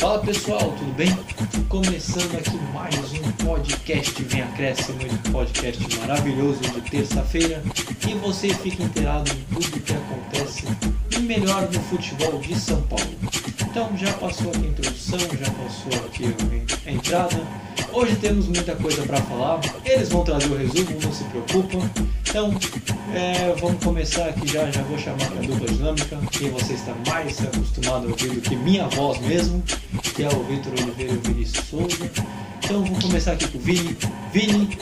Fala pessoal, tudo bem? Começando aqui mais um podcast Vem Acréscimo, um podcast maravilhoso de terça-feira e você fica inteirado em tudo o que acontece e melhor no futebol de São Paulo. Então já passou aqui a introdução, já passou aqui a entrada. Hoje temos muita coisa para falar. Eles vão trazer o resumo, não se preocupa. Então é, vamos começar aqui já, já vou chamar a dupla dinâmica, quem você está mais acostumado a ouvir do que minha voz mesmo, que é o Vitor Oliveira e o Vinícius Souza. Então vou começar aqui com o Vini. Vini,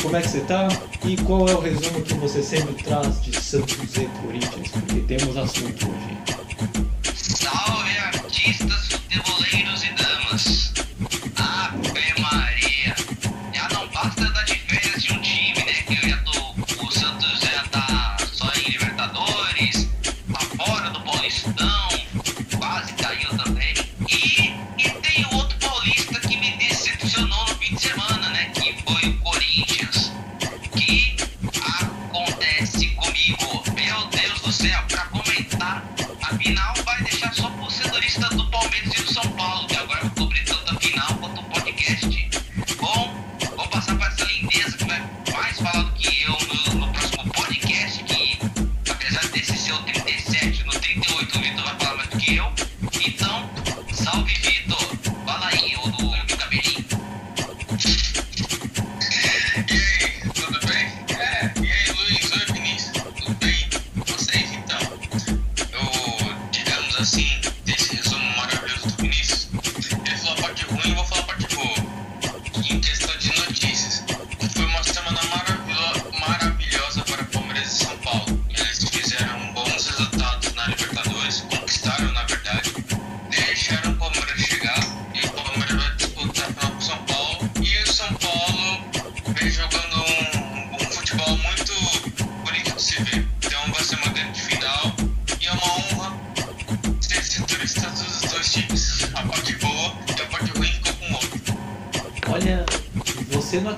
como é que você está? E qual é o resumo que você sempre traz de Santos e Corinthians? Porque temos assunto hoje. Salve artistas,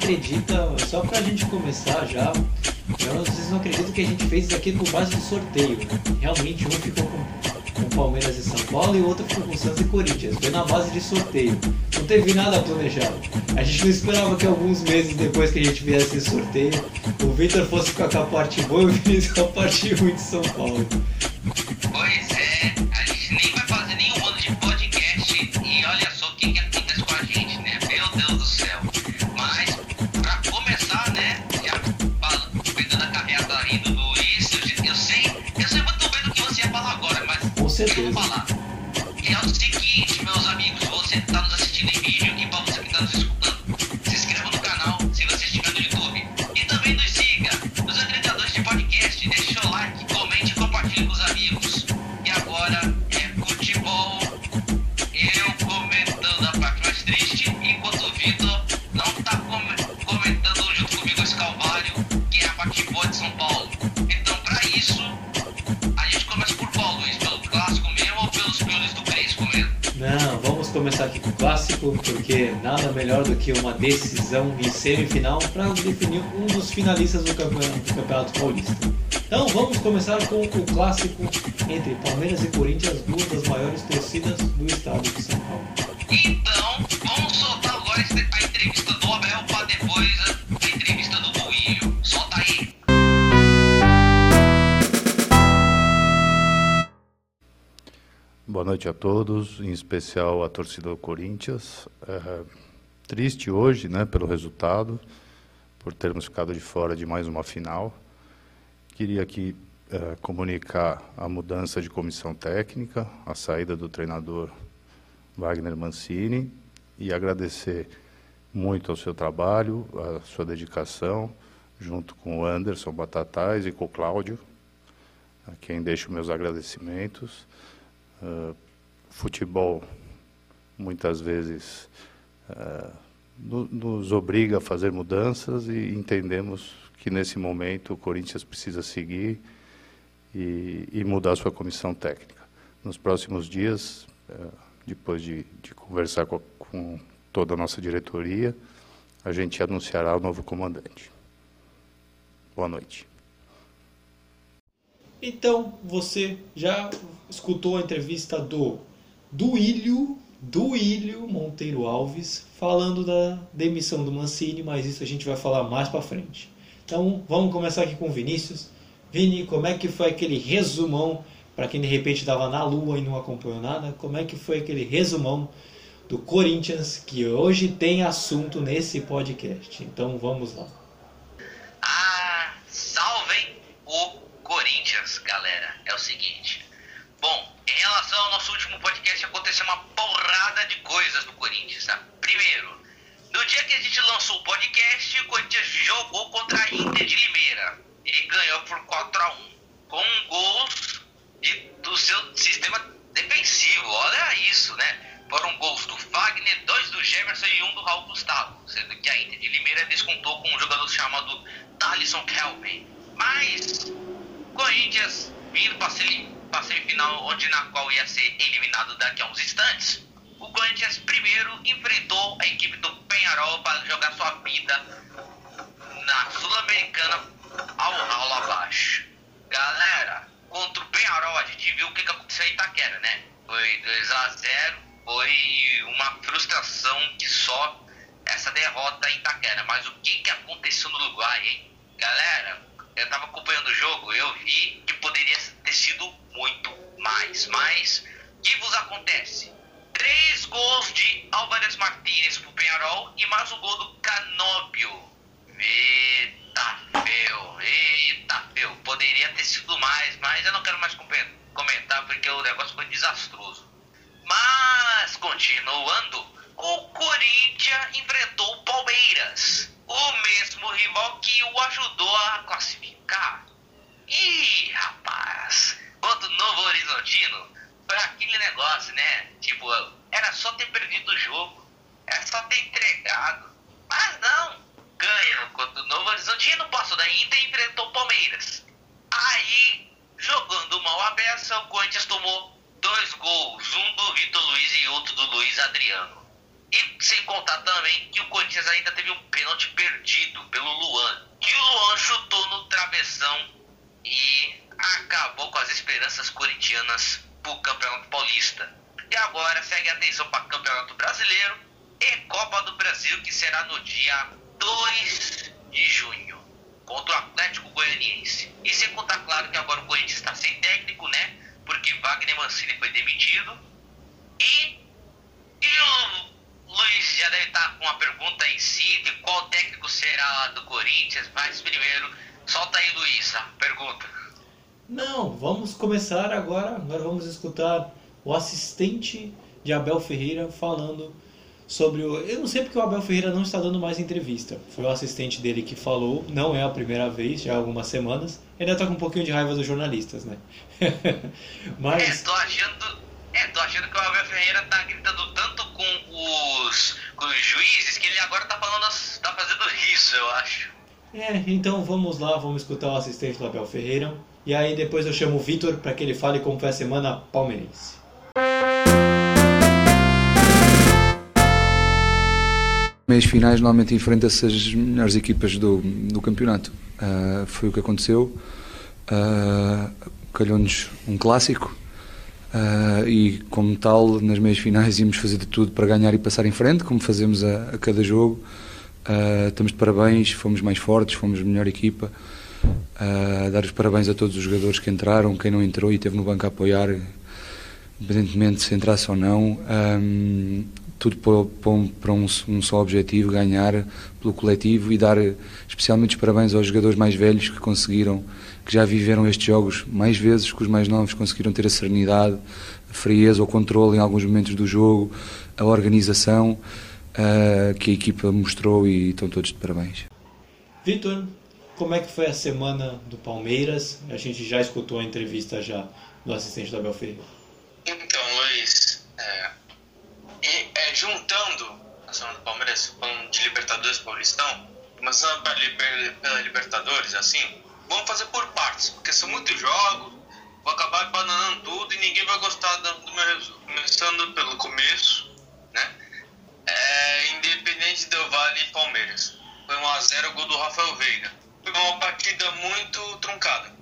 acredita, só pra gente começar já, vocês não acreditam que a gente fez isso aqui por base de sorteio? Realmente um ficou com, com Palmeiras e São Paulo e o outro ficou com Santos e Corinthians. Foi na base de sorteio. Não teve nada planejado. A gente não esperava que alguns meses depois que a gente viesse esse sorteio, o Victor fosse ficar com a parte boa e o Vinícius com a parte ruim de São Paulo. Não, vamos começar aqui com o clássico, porque nada melhor do que uma decisão em semifinal para definir um dos finalistas do campeonato, do campeonato Paulista. Então vamos começar com o clássico entre Palmeiras e Corinthians, duas das maiores torcidas do estado de São Paulo. Então, vamos soltar agora a noite a todos, em especial a torcida do Corinthians. É, triste hoje, né, pelo resultado, por termos ficado de fora de mais uma final. Queria aqui é, comunicar a mudança de comissão técnica, a saída do treinador Wagner Mancini e agradecer muito ao seu trabalho, a sua dedicação, junto com o Anderson Batatais e com o Cláudio, a quem deixo meus agradecimentos. Uh, futebol muitas vezes uh, no- nos obriga a fazer mudanças e entendemos que nesse momento o Corinthians precisa seguir e, e mudar sua comissão técnica. Nos próximos dias, uh, depois de, de conversar com, a- com toda a nossa diretoria, a gente anunciará o novo comandante. Boa noite. Então, você já escutou a entrevista do Duílio Duílio Monteiro Alves falando da demissão do Mancini, mas isso a gente vai falar mais para frente. Então vamos começar aqui com o Vinícius. Vini, como é que foi aquele resumão para quem de repente estava na lua e não acompanhou nada? Como é que foi aquele resumão do Corinthians que hoje tem assunto nesse podcast? Então vamos lá. Só ter perdido o jogo, era só ter entregado. Mas não, ganham contra o Novo Horizontino, passou da Inter enfrentou o Palmeiras. Aí, jogando mal a beça, o Corinthians tomou dois gols, um do Vitor Luiz e outro do Luiz Adriano. E sem contar também que o Corinthians ainda teve um pênalti perdido pelo Luan. Que o Luan chutou no travessão e acabou com as esperanças corintianas para o Campeonato Paulista. E agora segue a atenção para Campeonato Brasileiro e Copa do Brasil, que será no dia 2 de junho, contra o Atlético Goianiense. E sem contar, claro, que agora o Corinthians está sem técnico, né? Porque Wagner Mancini foi demitido. E, e o Luiz já deve estar com uma pergunta em si de qual técnico será do Corinthians. Mas primeiro, solta aí, Luiz, a pergunta. Não, vamos começar agora. Agora vamos escutar o assistente de Abel Ferreira falando sobre o. Eu não sei porque o Abel Ferreira não está dando mais entrevista. Foi o assistente dele que falou, não é a primeira vez, já há algumas semanas. Ele ainda está com um pouquinho de raiva dos jornalistas, né? Mas. É, tô achando. É, tô achando que o Abel Ferreira tá gritando tanto com os, com os juízes que ele agora tá falando, tá fazendo isso, eu acho. É, então vamos lá, vamos escutar o assistente do Abel Ferreira. E aí depois eu chamo o Vitor para que ele fale como foi a semana palmeirense. Meias finais normalmente enfrenta-se as melhores equipas do, do campeonato. Uh, foi o que aconteceu. Uh, Calhou-nos um clássico uh, e, como tal, nas meias finais íamos fazer de tudo para ganhar e passar em frente, como fazemos a, a cada jogo. Uh, estamos de parabéns, fomos mais fortes, fomos a melhor equipa. Uh, dar os parabéns a todos os jogadores que entraram, quem não entrou e esteve no banco a apoiar, independentemente se entrasse ou não. Um, tudo para um, um, só objetivo, ganhar pelo coletivo e dar especialmente os parabéns aos jogadores mais velhos que conseguiram, que já viveram estes jogos mais vezes que os mais novos, conseguiram ter a serenidade, a frieza, o controle em alguns momentos do jogo, a organização uh, que a equipa mostrou e estão todos de parabéns. Vitor, como é que foi a semana do Palmeiras? A gente já escutou a entrevista já do assistente da Abel Ferreira. Então, Luiz, é, é, juntando a semana do Palmeiras falando de Libertadores Paulistão, começando pela Libertadores, assim, vamos fazer por partes, porque são muitos jogos, vou acabar bananando tudo e ninguém vai gostar do meu resumo. Começando pelo começo, né? É, Independente do Vale e Palmeiras. Foi 1x0 o gol do Rafael Veiga. Foi uma partida muito truncada.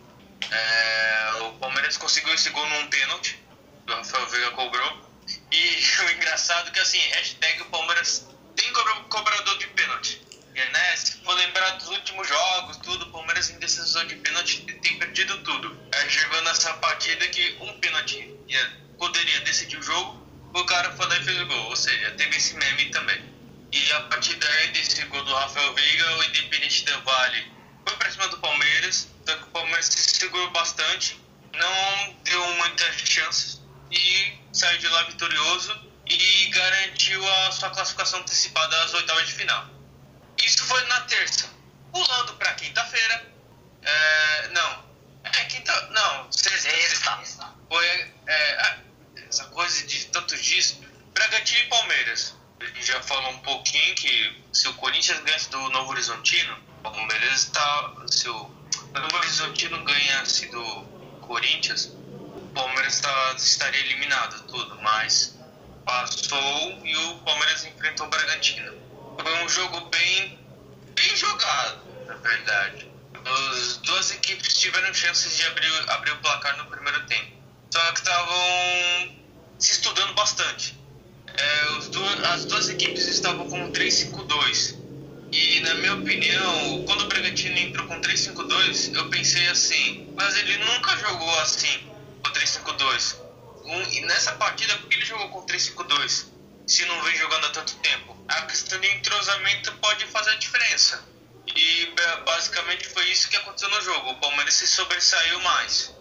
É, o Palmeiras conseguiu esse gol num pênalti. O Rafael Veiga cobrou. E o engraçado engraçado que assim, hashtag o Palmeiras tem cobra- cobrador de pênalti. Né, se for lembrar dos últimos jogos, tudo, o Palmeiras em decisão de pênalti tem perdido tudo. Aí chegou nessa partida que um pênalti ia- poderia decidir o jogo, o cara foi lá e fez o gol. Ou seja, teve esse meme também. E a partir daí, desse gol do Rafael Veiga, o Independente Del Vale foi pra cima do Palmeiras, que o Palmeiras se segurou bastante, não deu muitas chances e saiu de lá vitorioso e garantiu a sua classificação antecipada às oitavas de final. Isso foi na terça. Pulando pra quinta-feira. É, não. É quinta. Não, sexta. Foi é, a- essa coisa de tantos dias. Bragantino e Palmeiras. Gente já falou um pouquinho que se o Corinthians ganhasse do Novo Horizontino, o Palmeiras está. Se o Novo Horizontino ganhasse do Corinthians, Palmeiras tá, estaria eliminado, tudo. Mas passou e o Palmeiras enfrentou o Bragantino. Foi um jogo bem, bem jogado, na verdade. As duas equipes tiveram chances de abrir, abrir o placar no primeiro tempo. Só que estavam se estudando bastante. É, duas, as duas equipes estavam com 3-5-2. E na minha opinião, quando o Bragantino entrou com 3-5-2, eu pensei assim, mas ele nunca jogou assim, com 3-5-2. Um, e nessa partida, por que ele jogou com 3-5-2? Se não vem jogando há tanto tempo? A questão de entrosamento pode fazer a diferença. E ba- basicamente foi isso que aconteceu no jogo. O Palmeiras se sobressaiu mais.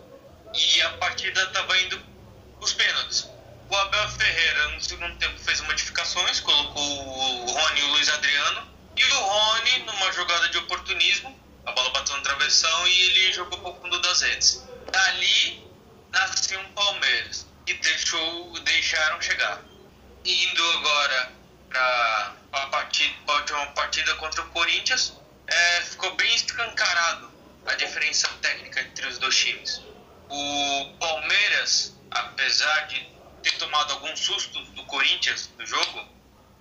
E a partida estava indo os pênaltis. O Abel Ferreira, no segundo tempo, fez modificações, colocou o Rony e o Luiz Adriano. E o Rony, numa jogada de oportunismo, a bola bateu no travessão e ele jogou para o fundo das redes. Dali nasceu um Palmeiras, que deixou, deixaram chegar. Indo agora para a partida, última partida contra o Corinthians, é, ficou bem escancarado a diferença técnica entre os dois times. O Palmeiras, apesar de ter tomado alguns sustos do Corinthians no jogo,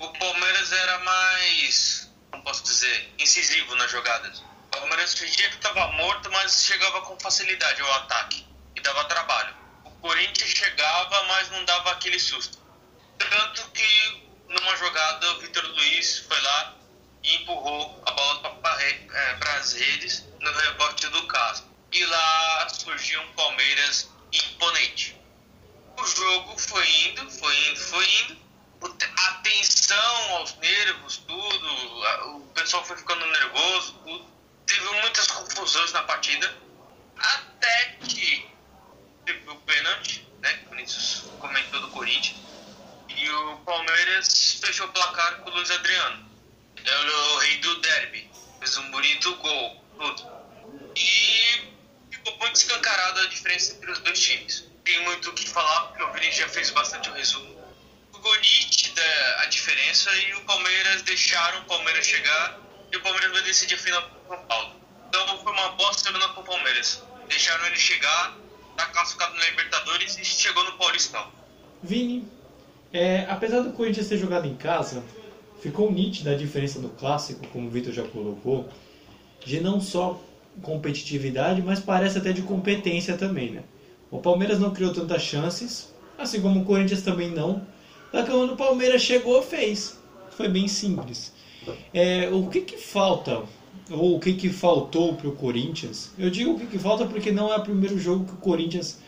o Palmeiras era mais, como posso dizer, incisivo nas jogadas. O Palmeiras fingia que estava morto, mas chegava com facilidade ao ataque e dava trabalho. O Corinthians chegava, mas não dava aquele susto. Tanto que numa jogada o Vitor Luiz foi lá e empurrou a bola para as redes no rebote do Castro. E lá surgiu um Palmeiras imponente. O jogo foi indo, foi indo, foi indo. A tensão aos nervos, tudo. O pessoal foi ficando nervoso, tudo. Teve muitas confusões na partida. Até que teve o pênalti, né? que O Corinthians comentou do Corinthians. E o Palmeiras fechou o placar com o Luiz Adriano. É o rei do derby. Fez um bonito gol, tudo. E ficou muito escancarada a diferença entre os dois times. Tem muito o que falar, porque o Vini já fez bastante o resumo. Ficou nítida a diferença e o Palmeiras deixaram o Palmeiras chegar e o Palmeiras vai decidir a final com o São Paulo. Então foi uma boa semana para o Palmeiras. Deixaram ele chegar, tá classificado na Libertadores e chegou no Paulistão. Vini, é, apesar do Corinthians ter jogado em casa, ficou nítida a diferença no clássico, como o Vitor já colocou, de não só competitividade, mas parece até de competência também, né? O Palmeiras não criou tantas chances, assim como o Corinthians também não. Só que quando o Palmeiras chegou, fez. Foi bem simples. É, o que que falta, ou o que que faltou para o Corinthians? Eu digo o que que falta porque não é o primeiro jogo que o Corinthians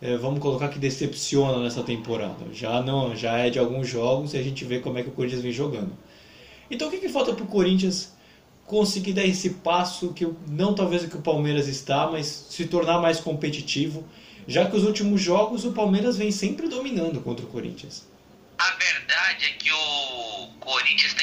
é, vamos colocar que decepciona nessa temporada. Já não, já é de alguns jogos e a gente vê como é que o Corinthians vem jogando. Então o que, que falta para o Corinthians conseguir dar esse passo que não talvez o que o Palmeiras está, mas se tornar mais competitivo, já que os últimos jogos o Palmeiras vem sempre dominando contra o Corinthians. A verdade é que o Corinthians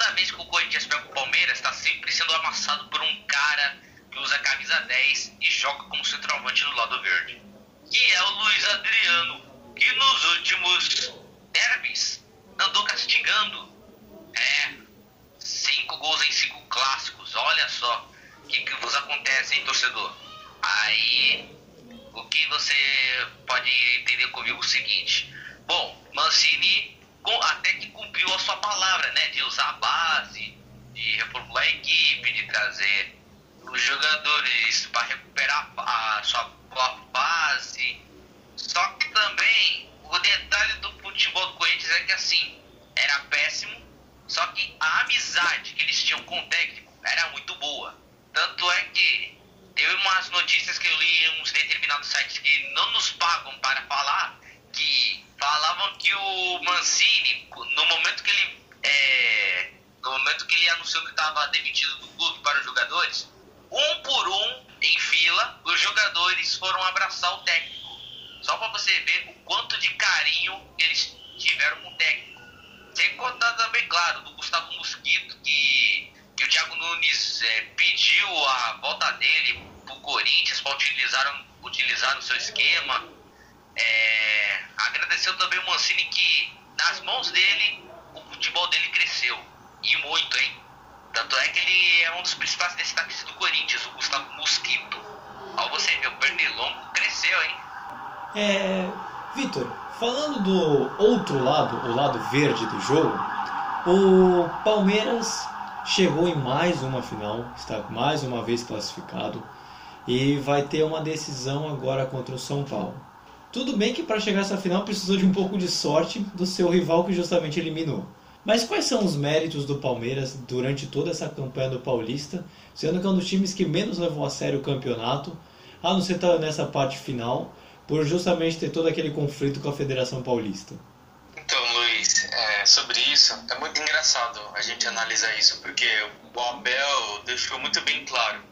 toda vez que o Corinthians pega o Palmeiras, está sempre sendo amassado por um cara que usa camisa 10 e joga como centroavante no lado verde. Que é o Luiz Adriano, que nos últimos derbys andou castigando. É, cinco gols em cinco clássicos, olha só o que, que vos acontece, hein, torcedor? Aí o que você pode entender comigo é o seguinte. Bom, Mancini até que cumpriu a sua palavra, né? De usar a base, de reformular a equipe, de trazer os jogadores para recuperar a sua base. Só que detalhe do futebol do Corinthians é que assim, era péssimo, só que a amizade que eles tinham com o técnico era muito boa. Tanto é que teve umas notícias que eu li em uns determinados sites que não nos pagam para falar, que falavam que o Mancini, no momento que ele é, no momento que ele anunciou que estava demitido do clube para os jogadores, um por um, em fila, os jogadores foram abraçar o técnico. Só para você ver o quanto de carinho eles tiveram com o técnico. Sem contar também, claro, do Gustavo Mosquito, que, que o Thiago Nunes é, pediu a volta dele para o Corinthians para utilizar, utilizar o seu esquema. É, agradeceu também o Mancini que, nas mãos dele, o futebol dele cresceu. E muito, hein? Tanto é que ele é um dos principais destaques do Corinthians, o Gustavo Mosquito. Ao você ver, o Pernilongo cresceu, hein? É, Vitor, falando do outro lado, o lado verde do jogo, o Palmeiras chegou em mais uma final, está mais uma vez classificado e vai ter uma decisão agora contra o São Paulo. Tudo bem que para chegar a essa final precisou de um pouco de sorte do seu rival que justamente eliminou. Mas quais são os méritos do Palmeiras durante toda essa campanha do Paulista, sendo que é um dos times que menos levou a sério o campeonato, a não ser estar nessa parte final, por justamente ter todo aquele conflito com a Federação Paulista? Então, Luiz, é, sobre isso, é muito engraçado a gente analisar isso, porque o Abel deixou muito bem claro.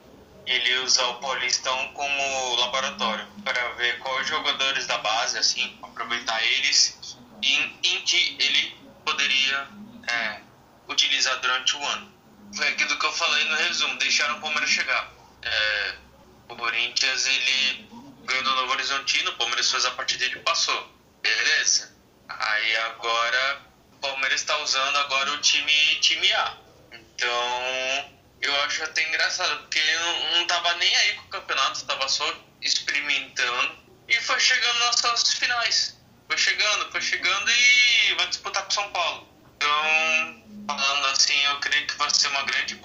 Ele usa o Paulistão como laboratório para ver quais jogadores da base, assim, aproveitar eles e em que ele poderia é, utilizar durante o ano. Foi aquilo que eu falei no resumo, deixaram o Palmeiras chegar. É, o Corinthians, ele ganhou do Novo Horizontino, o Palmeiras fez a partida e ele passou. Beleza. Aí agora, o Palmeiras está usando agora o time, time A. Então, eu acho até engraçado, porque ele não, não tava nem aí com o campeonato, estava só experimentando. E foi chegando nas suas finais. Foi chegando, foi chegando e vai disputar com São Paulo. Então, falando assim, eu creio que vai ser uma grande,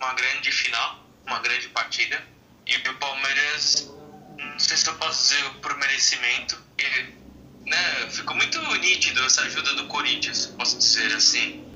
uma grande final, uma grande partida. E o Palmeiras, não sei se eu posso dizer por merecimento, porque, né, ficou muito nítido essa ajuda do Corinthians, posso dizer assim.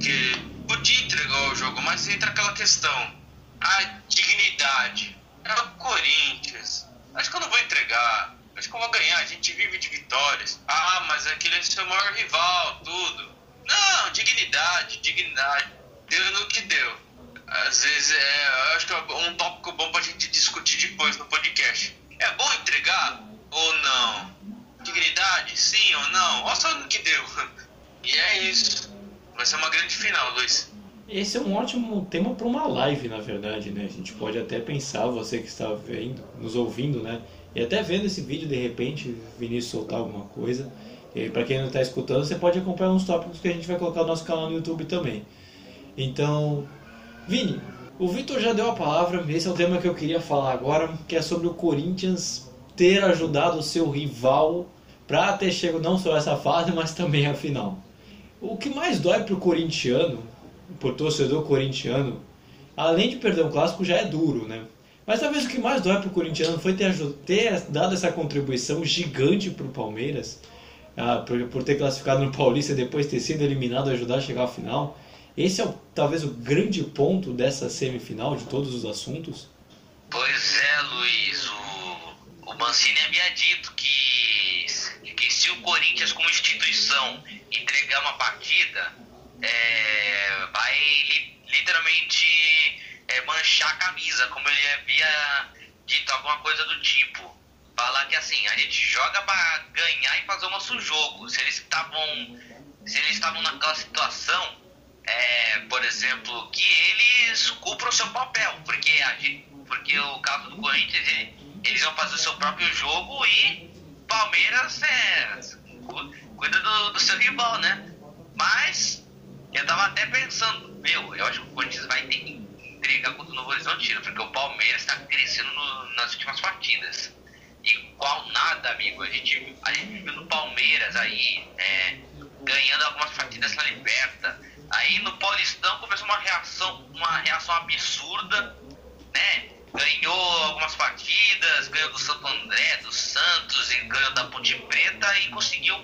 Que podia entregar o jogo, mas entra aquela questão, a dignidade. É o Corinthians. Acho que eu não vou entregar. Acho que eu vou ganhar. A gente vive de vitórias. Ah, mas aquele é seu maior rival, tudo. Não, dignidade, dignidade. Deu no que deu. Às vezes é. Acho que é um tópico bom pra gente discutir depois no podcast. É bom entregar ou não? Dignidade, sim ou não? Olha só no que deu. E é isso. Vai ser uma grande final, Luiz. Esse é um ótimo tema para uma live, na verdade, né? A gente pode até pensar, você que está vendo, nos ouvindo, né? E até vendo esse vídeo, de repente, Vinícius soltar alguma coisa. E para quem não está escutando, você pode acompanhar uns tópicos que a gente vai colocar no nosso canal no YouTube também. Então, Vini, o Vitor já deu a palavra, esse é o tema que eu queria falar agora, que é sobre o Corinthians ter ajudado o seu rival para ter chegado não só essa fase, mas também a final. O que mais dói pro corintiano, pro torcedor corintiano, além de perder um clássico, já é duro, né? Mas talvez o que mais dói pro corintiano foi ter, ter dado essa contribuição gigante pro Palmeiras, ah, por, por, ter classificado no Paulista e depois ter sido eliminado ajudar a chegar à final. Esse é o, talvez o grande ponto dessa semifinal de todos os assuntos. Pois é, Luiz. O, o Mancini havia dito que, que se o Corinthians, como instituição, entregar uma partida, é, vai li, literalmente é, manchar a camisa, como ele havia dito alguma coisa do tipo. Falar que assim, a gente joga para ganhar e fazer o nosso jogo. Se eles estavam. Se eles estavam naquela situação, é, por exemplo, que eles cumprem o seu papel, porque, porque o caso do Corinthians, ele, eles vão fazer o seu próprio jogo e Palmeiras é, cuida do, do seu rival, né? Mas eu tava até pensando, meu, eu acho que o Corinthians vai ter que entregar contra o Novo Horizontino, porque o Palmeiras está crescendo no, nas últimas partidas. Igual nada, amigo. A gente, a gente viu no Palmeiras aí, é, ganhando algumas partidas na Liberta. Aí no Paulistão começou uma reação, uma reação absurda, né? Ganhou algumas partidas, ganhou do Santo André, do Santos, e ganhou da Ponte Preta e conseguiu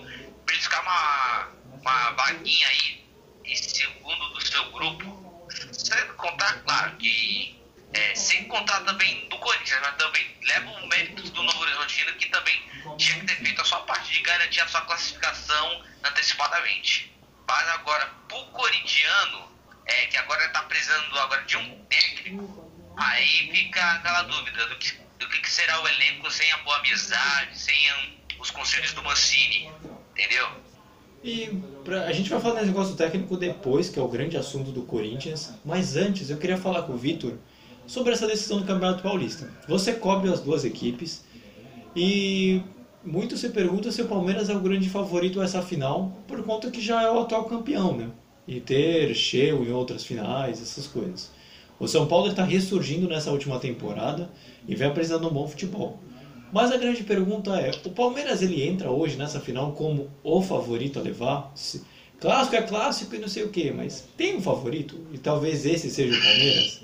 vaguinha aí, em segundo do seu grupo, sem contar, claro, que é, sem contar também do Corinthians, mas também leva o mérito do Novo Horizontino, que também tinha que ter feito a sua parte de garantir a sua classificação antecipadamente. Mas agora, pro corintiano, é, que agora está precisando agora de um técnico, aí fica aquela dúvida do que, do que será o elenco sem a boa amizade, sem os conselhos do Mancini, entendeu? E pra, a gente vai falar desse negócio técnico depois, que é o grande assunto do Corinthians. Mas antes, eu queria falar com o Vitor sobre essa decisão do Campeonato Paulista. Você cobre as duas equipes e muito se pergunta se o Palmeiras é o grande favorito a essa final, por conta que já é o atual campeão, né? E ter cheio em outras finais, essas coisas. O São Paulo está ressurgindo nessa última temporada e vem apresentando um bom futebol. Mas a grande pergunta é: o Palmeiras ele entra hoje nessa final como o favorito a levar? Se, clássico é clássico e não sei o que, mas tem um favorito? E talvez esse seja o Palmeiras?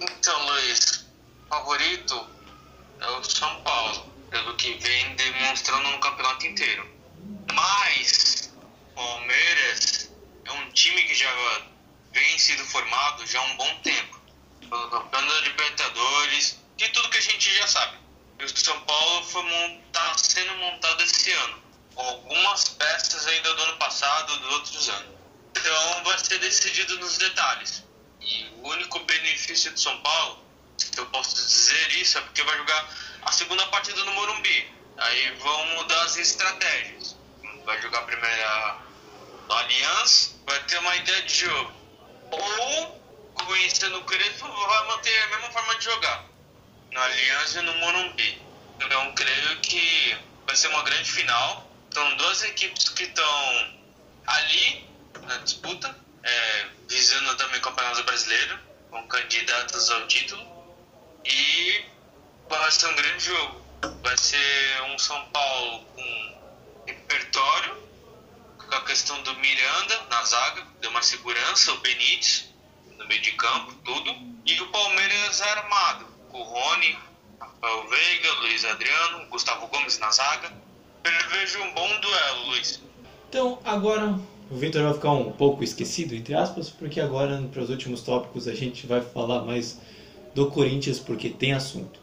Então, Luiz, favorito é o São Paulo, pelo que vem demonstrando no campeonato inteiro. Mas, Palmeiras é um time que já vem sendo formado já há um bom tempo. Pelo campeonato da Libertadores, de tudo que a gente já sabe. E o São Paulo foi tá sendo montado esse ano. Algumas peças ainda do ano passado, dos outros anos. Então vai ser decidido nos detalhes. E o único benefício de São Paulo, se eu posso dizer isso, é porque vai jogar a segunda partida no Morumbi. Aí vão mudar as estratégias. Vai jogar a primeira no Allianz, vai ter uma ideia de jogo. Ou, conhecendo o Crespo, vai manter a mesma forma de jogar. No Allianz e no Morumbi. Então, creio que vai ser uma grande final. São duas equipes que estão ali na disputa é, visando também o Campeonato Brasileiro, com candidatos ao título. E vai ser um grande jogo. Vai ser um São Paulo com repertório, com a questão do Miranda na zaga, deu uma segurança, o Benítez no meio de campo, tudo. E o Palmeiras armado, com Rony, Rafael Veiga, Luiz Adriano, Gustavo Gomes na zaga. Eu vejo um bom duelo, Luiz. Então, agora o Victor vai ficar um pouco esquecido, entre aspas, porque agora, para os últimos tópicos, a gente vai falar mais do Corinthians, porque tem assunto.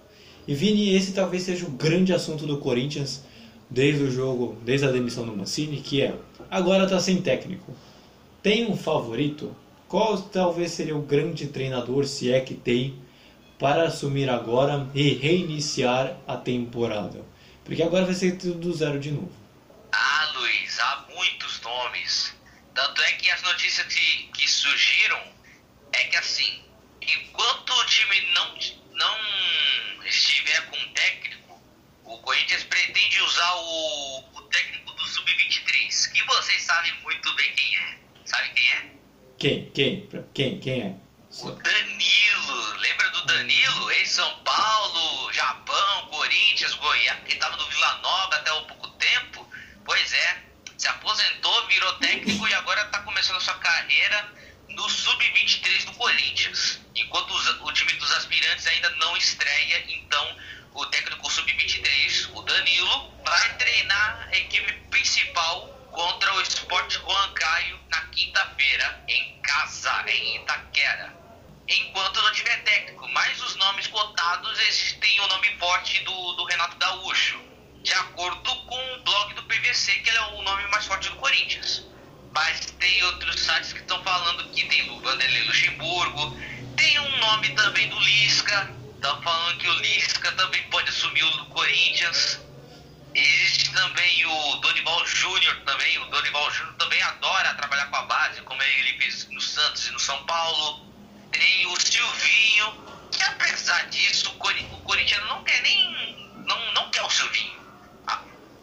E Vini, esse talvez seja o grande assunto do Corinthians desde o jogo, desde a demissão do Mancini, que é, agora está sem técnico. Tem um favorito? Qual talvez seria o grande treinador, se é que tem, para assumir agora e reiniciar a temporada? Porque agora vai ser tudo do zero de novo. Ah, Luiz, há muitos nomes. Tanto é que as notícias que, que surgiram é que assim, enquanto o time não, não estiver com um técnico, o Corinthians pretende usar o, o técnico do Sub-23, que vocês sabem muito bem quem é. Sabe quem é? Quem? Quem? Quem? Quem é? O Danilo. Lembra do Danilo? Ex-São Paulo, Japão, Corinthians, Goiás, que estava no Vila Nova até há pouco tempo? Pois é, se aposentou, virou técnico e agora está começando a sua carreira no Sub-23 do Corinthians. Enquanto os, o time dos aspirantes ainda não estreia, então o técnico Sub-23, o Danilo, vai treinar a equipe principal contra o Sport Juan Caio na quinta-feira, em casa, em Itaquera. Enquanto não tiver técnico, mas os nomes cotados existem o nome forte do, do Renato Gaúcho de acordo com o blog do PVC, que ele é o nome mais forte do Corinthians. Mas tem outros sites que estão falando que tem o Vanderlei Luxemburgo, tem um nome também do Lisca, estão falando que o Lisca também pode assumir o Corinthians. Existe também o Dorival Júnior também, o Dorival Júnior também adora trabalhar com a base, como ele fez no Santos e no São Paulo. Tem o Silvinho, que apesar disso, o Corinthians não quer nem. não, não quer o Silvinho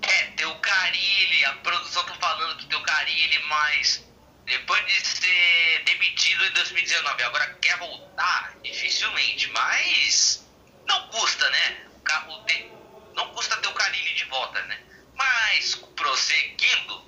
é, tem o Carilli, a produção tá falando que tem o Carilli, mas depois de ser demitido em 2019, agora quer voltar? Dificilmente, mas não custa, né? O, o, não custa ter o Carilli de volta, né? Mas, prosseguindo,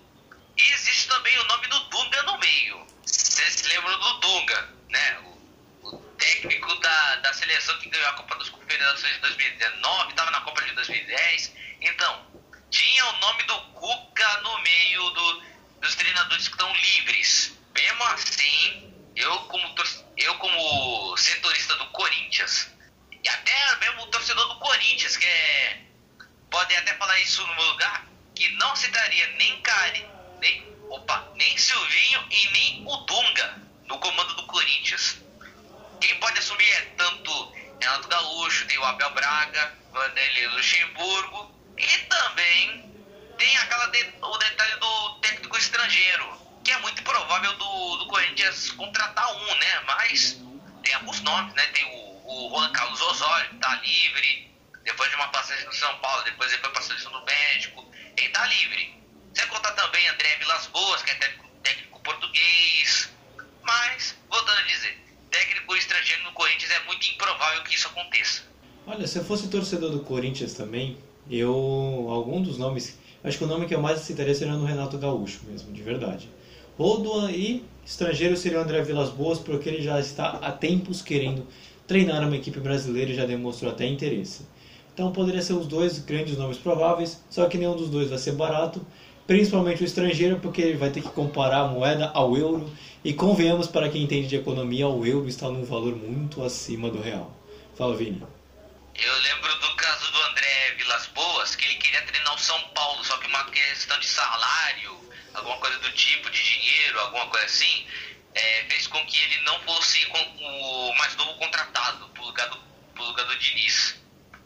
existe também o nome do Dunga no meio. Vocês se lembram do Dunga, né? O, o técnico da, da seleção que ganhou a Copa das Confederações de 2019, estava na Copa de 2010. Então, tinha o nome do Cuca no meio do, dos treinadores que estão livres. Mesmo assim, eu como, eu como setorista do Corinthians, e até mesmo o torcedor do Corinthians, que é. Pode até falar isso no meu lugar, que não citaria nem Cari, nem. Opa, nem Silvinho e nem o Dunga no comando do Corinthians. Quem pode assumir é tanto Renato Gaúcho, tem o Abel Braga, Vanderlei Luxemburgo e também tem aquela de, o detalhe do técnico estrangeiro, que é muito provável do, do Corinthians contratar um, né? Mas tem alguns nomes, né? Tem o, o Juan Carlos Osório, que tá livre, depois de uma passagem no São Paulo, depois ele foi para a seleção do México, ele tá livre. Sem contar também André Vilas Boas, que é técnico, técnico português. Mas, voltando a dizer, técnico estrangeiro no Corinthians é muito improvável que isso aconteça. Olha, se eu fosse torcedor do Corinthians também, eu. Algum dos nomes. Acho que o nome que eu mais citaria seria no Renato Gaúcho mesmo, de verdade. Ou do e estrangeiro seria o André Vilas Boas, porque ele já está há tempos querendo treinar uma equipe brasileira e já demonstrou até interesse. Então poderia ser os dois grandes nomes prováveis, só que nenhum dos dois vai ser barato, principalmente o estrangeiro, porque ele vai ter que comparar a moeda ao euro e convenhamos, para quem entende de economia, o euro está num valor muito acima do real. Fala, Vini. Eu lembro do caso do André Vilas Boas, que ele queria treinar o São Paulo, só que uma questão de salário, alguma coisa do tipo, de dinheiro, alguma coisa assim, é, fez com que ele não fosse o mais novo contratado pro lugar do, pro lugar do Diniz.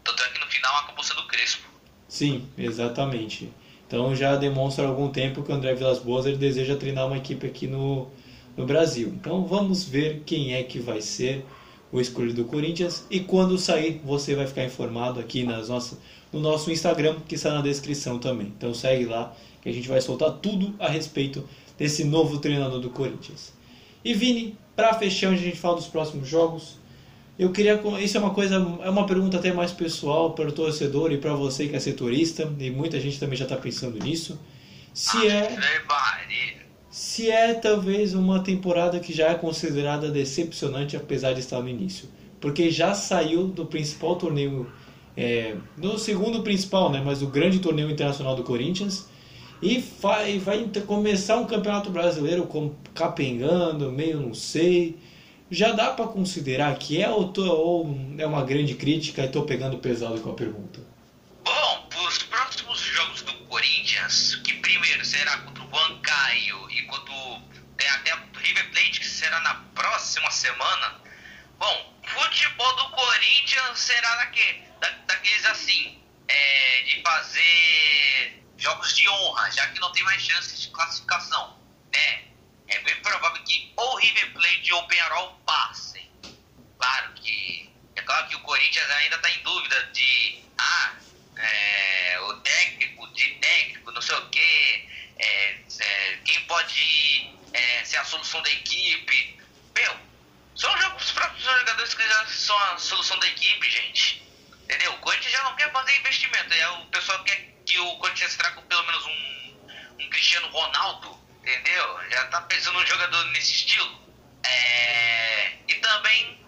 Tanto é que no final acabou sendo o Crespo. Sim, exatamente. Então já demonstra há algum tempo que o André Vilas Boas ele deseja treinar uma equipe aqui no, no Brasil. Então vamos ver quem é que vai ser o escolhido do Corinthians e quando sair você vai ficar informado aqui nas nossas, no nosso Instagram que está na descrição também. Então segue lá que a gente vai soltar tudo a respeito desse novo treinador do Corinthians. E Vini, para fechar a gente fala dos próximos jogos, eu queria isso é uma coisa é uma pergunta até mais pessoal para o torcedor e para você que é setorista e muita gente também já está pensando nisso. Se é se é talvez uma temporada que já é considerada decepcionante apesar de estar no início, porque já saiu do principal torneio, é, no segundo principal, né, mas o grande torneio internacional do Corinthians e vai, vai começar um campeonato brasileiro com capengando, meio não sei. Já dá para considerar que é ou, tô, ou é uma grande crítica e estou pegando pesado com a pergunta? Bom, os próximos jogos do Corinthians, que primeiro será contra o Huancaio e contra tem até o River Plate, que será na próxima semana. Bom, futebol do Corinthians será daquele, da, daqueles assim, é, de fazer jogos de honra, já que não tem mais chances de classificação, né? É bem provável que ou River Plate ou Penharol passem. Claro que é claro que o Corinthians ainda está em dúvida de ah, é, o técnico, de técnico, não sei o que, é, é, quem pode é, ser a solução da equipe. Meu, são os próprios jogadores que já são a solução da equipe, gente. Entendeu? O Corinthians já não quer fazer investimento, é o pessoal quer que o Corinthians traga pelo menos um, um Cristiano Ronaldo, entendeu? Já tá pensando um jogador nesse estilo. É, e também,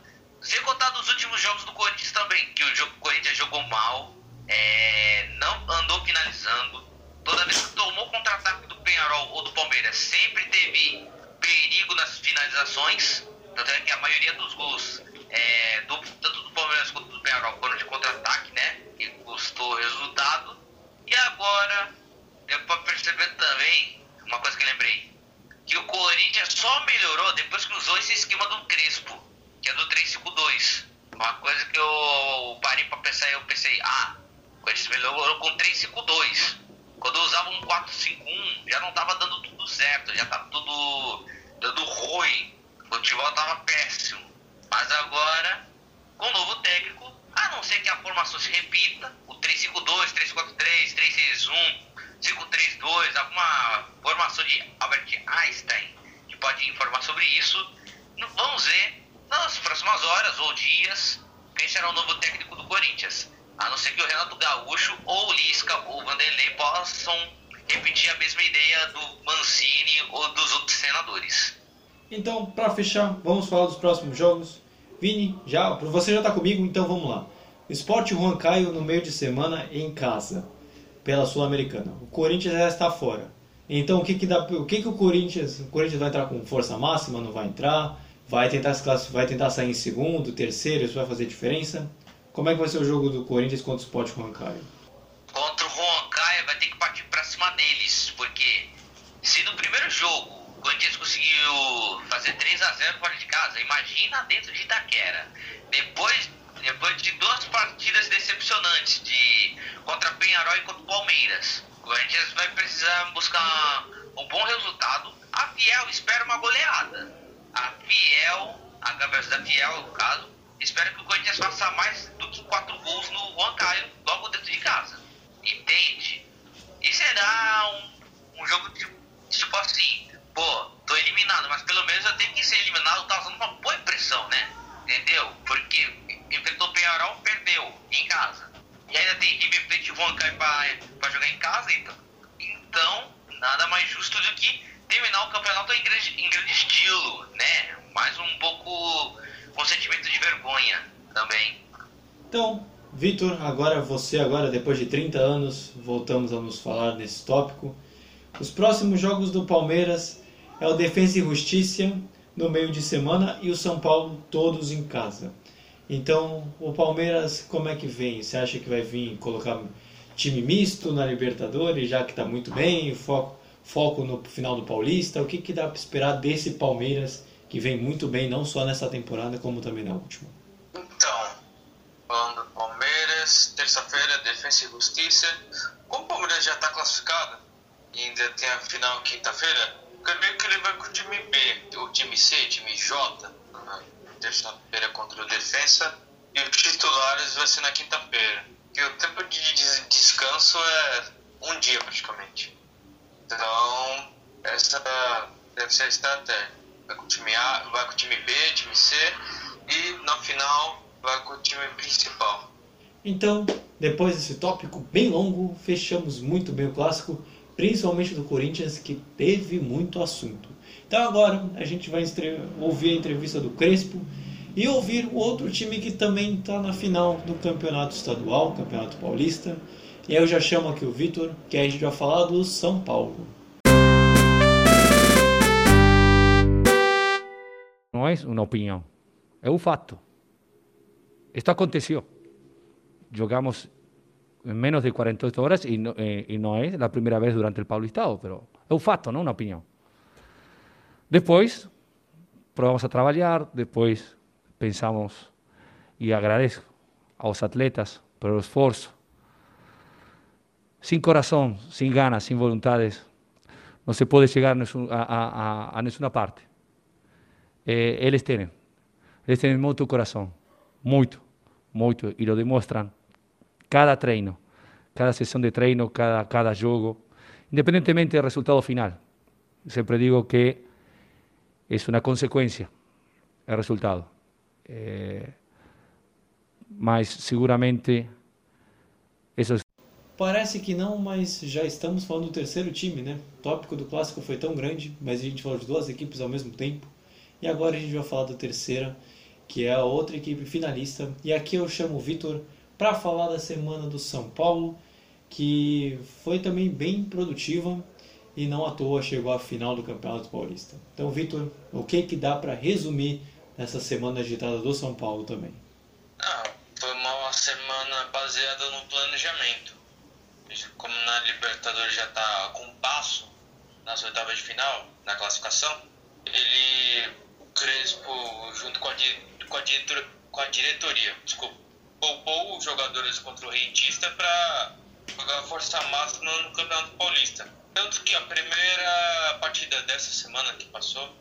sem contar dos últimos jogos do Corinthians também, que o Corinthians jogou mal, é, não andou finalizando. Toda vez que tomou contra-ataque do Penharol ou do Palmeiras, sempre teve perigo nas finalizações. Tanto é que a maioria dos gols, é, do, tanto do Palmeiras quanto do Penharol, foram de contra-ataque, né? Que custou resultado. E agora, deu pra perceber também, uma coisa que lembrei, que o Corinthians só melhorou depois que usou esse esquema do Crespo, que é do 3-5-2. Uma coisa que eu parei pra pensar eu pensei, ah, o Corinthians melhorou com 3-5-2. Quando eu usava um 4-5-1, já não tava dando tudo certo, já tava tudo dando ruim. O futebol tava péssimo. Mas agora, com o novo técnico, a não ser que a formação se repita, o 352, 343, 361, 532, alguma formação de Albert Einstein que pode informar sobre isso. Vamos ver nas próximas horas ou dias quem será o novo técnico do Corinthians. A não ser que o Renato Gaúcho ou o Lisca ou o Vanderlei possam repetir a mesma ideia do Mancini ou dos outros senadores. Então, para fechar, vamos falar dos próximos jogos. Vini, já, você já está comigo, então vamos lá. Esporte Juan Caio no meio de semana em casa, pela Sul-Americana. O Corinthians já está fora. Então o que que dá, o que que o Corinthians, o Corinthians vai entrar com força máxima, não vai entrar? Vai tentar se vai tentar sair em segundo, terceiro, isso vai fazer diferença? Como é que vai ser o jogo do Corinthians contra o Sport Huancaio? Contra o Huancaio vai ter que partir pra cima deles, porque se no primeiro jogo o Corinthians conseguiu fazer 3 a 0 fora de casa, imagina dentro de Itaquera. Depois depois de duas partidas decepcionantes de contra Penharol e contra o Palmeiras. O Corinthians vai precisar buscar um bom resultado. A Fiel espera uma goleada. A Fiel, a cabeça da Fiel, no caso, espera que o Corinthians faça mais do que quatro gols no Huancaio, logo dentro de casa. Entende? E será um, um jogo de, tipo assim, pô, tô eliminado, mas pelo menos eu tenho que ser eliminado causando uma boa impressão, né? Entendeu? Porque enfrentou o Penharol, perdeu em casa. E ainda tem River Plate e Huancaio para jogar em casa, então. Então, nada mais justo do que terminar o campeonato em grande, em grande estilo, né? Mais um pouco com sentimento de vergonha também. Então, Vitor, agora você agora depois de 30 anos, voltamos a nos falar desse tópico. Os próximos jogos do Palmeiras é o Defensa e Justiça no meio de semana e o São Paulo todos em casa. Então, o Palmeiras, como é que vem? Você acha que vai vir colocar time misto na Libertadores, já que está muito bem, foco, foco no final do Paulista? O que, que dá para esperar desse Palmeiras que vem muito bem, não só nessa temporada, como também na última? Então, falando do Palmeiras, terça-feira, Defesa e Justiça. Como o Palmeiras já está classificado e ainda tem a final quinta-feira, creio que ele vai com o time B, o time C, time J, terça-feira contra o Defensa e os titulares vai ser na quinta-feira. E o tempo de descanso é um dia praticamente. Então, essa deve ser a estratégia. Vai com o time A, vai com o time B, time C e na final vai com o time principal. Então, depois desse tópico bem longo, fechamos muito bem o clássico, principalmente do Corinthians, que teve muito assunto. Então agora a gente vai ouvir a entrevista do Crespo e ouvir o outro time que também está na final do campeonato estadual, campeonato paulista. E aí eu já chamo aqui o Vitor, que aí a gente vai falar do São Paulo. Não é uma opinião, é um fato. Isto aconteceu. Jogamos em menos de 48 horas e não, e não é a primeira vez durante o Paulistado, mas é um fato, não uma opinião. Depois, provamos a trabalhar, depois pensamos e agradeço aos atletas pelo esforço. Sem coração, sem ganas, sem vontades, não se pode chegar a, a, a, a nenhuma parte. Eh, eles têm, eles têm muito coração, muito, muito, e lo demonstram cada treino, cada sessão de treino, cada, cada jogo, independentemente do resultado final. Sempre digo que é uma consequência, é resultado. É, mas seguramente essas Parece que não, mas já estamos falando do terceiro time, né? O tópico do clássico foi tão grande, mas a gente falou de duas equipes ao mesmo tempo. E agora a gente vai falar da terceira, que é a outra equipe finalista. E aqui eu chamo o Vitor para falar da semana do São Paulo, que foi também bem produtiva e não à toa chegou à final do Campeonato Paulista. Então, Vitor, o que que dá para resumir nessa semana agitada do São Paulo também? Ah, foi uma semana baseada no planejamento. Como na Libertadores já está com passo nas oitavas de final, na classificação, ele, o Crespo, junto com a, com a, diretor, com a diretoria, desculpa, poupou os jogadores contra o Rentista para jogar força máxima no Campeonato Paulista tanto que a primeira partida dessa semana que passou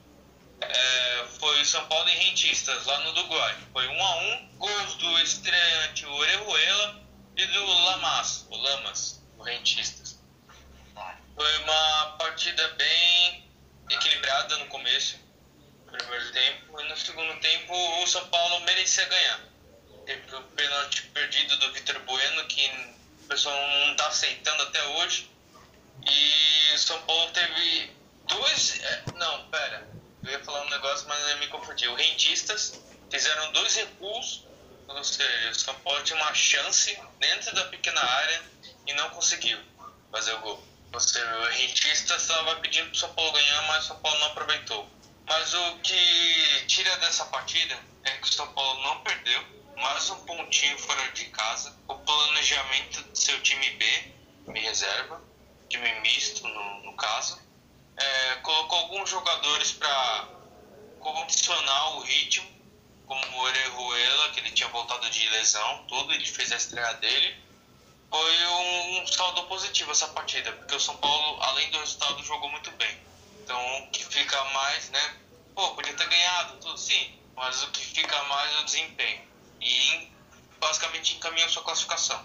é, foi São Paulo e Rentistas, lá no Uruguai. Foi 1 a 1 gols do estreante Orejuela e do Lamas, o Lamas, o Rentistas. Foi uma partida bem equilibrada no começo, no primeiro tempo, e no segundo tempo o São Paulo merecia ganhar. Teve o pênalti perdido do Vitor Bueno, que o pessoal não está aceitando até hoje e o São Paulo teve dois. É, não, pera. Eu ia falar um negócio, mas eu me confundi. O Rentistas fizeram dois recuos, ou seja, o São Paulo tinha uma chance dentro da pequena área e não conseguiu fazer o gol. Você, o rentista estava pedindo para o São Paulo ganhar, mas o São Paulo não aproveitou. Mas o que tira dessa partida é que o São Paulo não perdeu, mais um pontinho fora de casa. O planejamento do seu time B, time reserva, time misto no, no caso, é, colocou alguns jogadores para condicionar o ritmo, como o Orejuela, que ele tinha voltado de lesão, tudo, ele fez a estreia dele. Foi um, um saldo positivo essa partida, porque o São Paulo, além do resultado, jogou muito bem. Então, o que fica mais, né? Pô, podia ter ganhado, tudo sim, mas o que fica mais é o desempenho. E basicamente encaminha a sua classificação.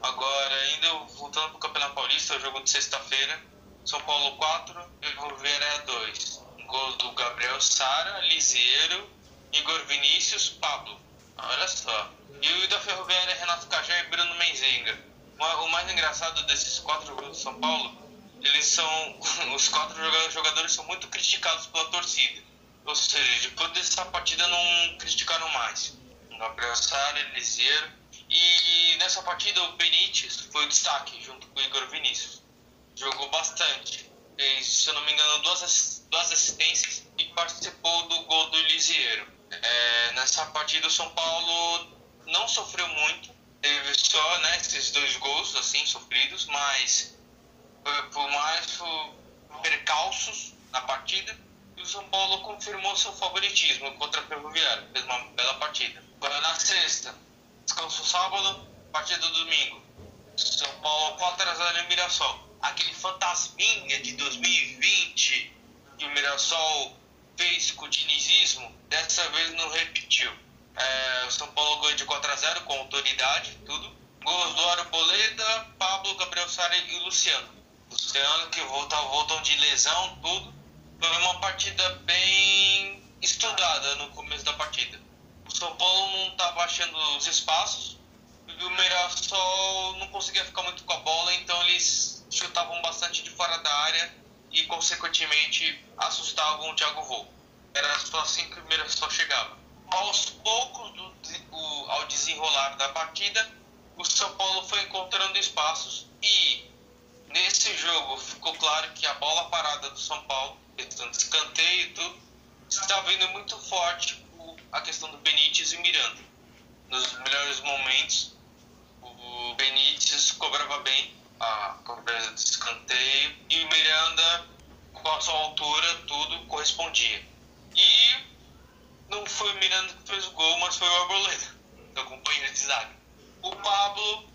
Agora, ainda voltando para o Campeonato Paulista, o jogo de sexta-feira, São Paulo 4, Ferroviária 2. Gol do Gabriel Sara, Lisieiro, Igor Vinícius, Pablo. Olha só. E o da Ferroviária Renato Cajé e Bruno Menzenga. O mais engraçado desses quatro jogos do São Paulo, eles são. Os quatro jogadores são muito criticados pela torcida. Ou seja, depois dessa partida não criticaram mais. Gabriel Sara, Lisieiro. E nessa partida o Benítez foi o destaque junto com o Igor Vinícius. Jogou bastante. Se eu não me engano, duas, duas assistências e participou do gol do Lisieiro. É, nessa partida o São Paulo não sofreu muito. Teve só né, esses dois gols assim sofridos, mas por mais percalços na partida, o São Paulo confirmou seu favoritismo contra a Ferroviária. Fez uma bela partida. Agora na sexta, descanso sábado, partida domingo. São Paulo 4x0 em Mirassol. Aquele fantasminha de 2020 que o Mirassol fez com o dinizismo, dessa vez não repetiu. É, o São Paulo ganhou de 4x0 com autoridade, tudo. Gols do Arboleda, Pablo, Gabriel Sara e Luciano. Luciano que voltam, voltam de lesão, tudo. Foi uma partida bem estudada no começo da partida. O São Paulo não estava achando os espaços e o Mirassol não conseguia ficar muito com a bola, então eles chutavam bastante de fora da área e, consequentemente, assustavam o Thiago Volpe. Era só assim que o Mirassol chegava. Aos poucos, do, o, ao desenrolar da partida, o São Paulo foi encontrando espaços e nesse jogo ficou claro que a bola parada do São Paulo questão de escanteio e tudo, está vindo muito forte a questão do Benítez e Miranda. Nos melhores momentos, o Benítez cobrava bem a cobrança de escanteio e o Miranda, com a sua altura, tudo correspondia. E não foi o Miranda que fez o gol, mas foi o Arboleda, seu companheiro de zaga. O Pablo,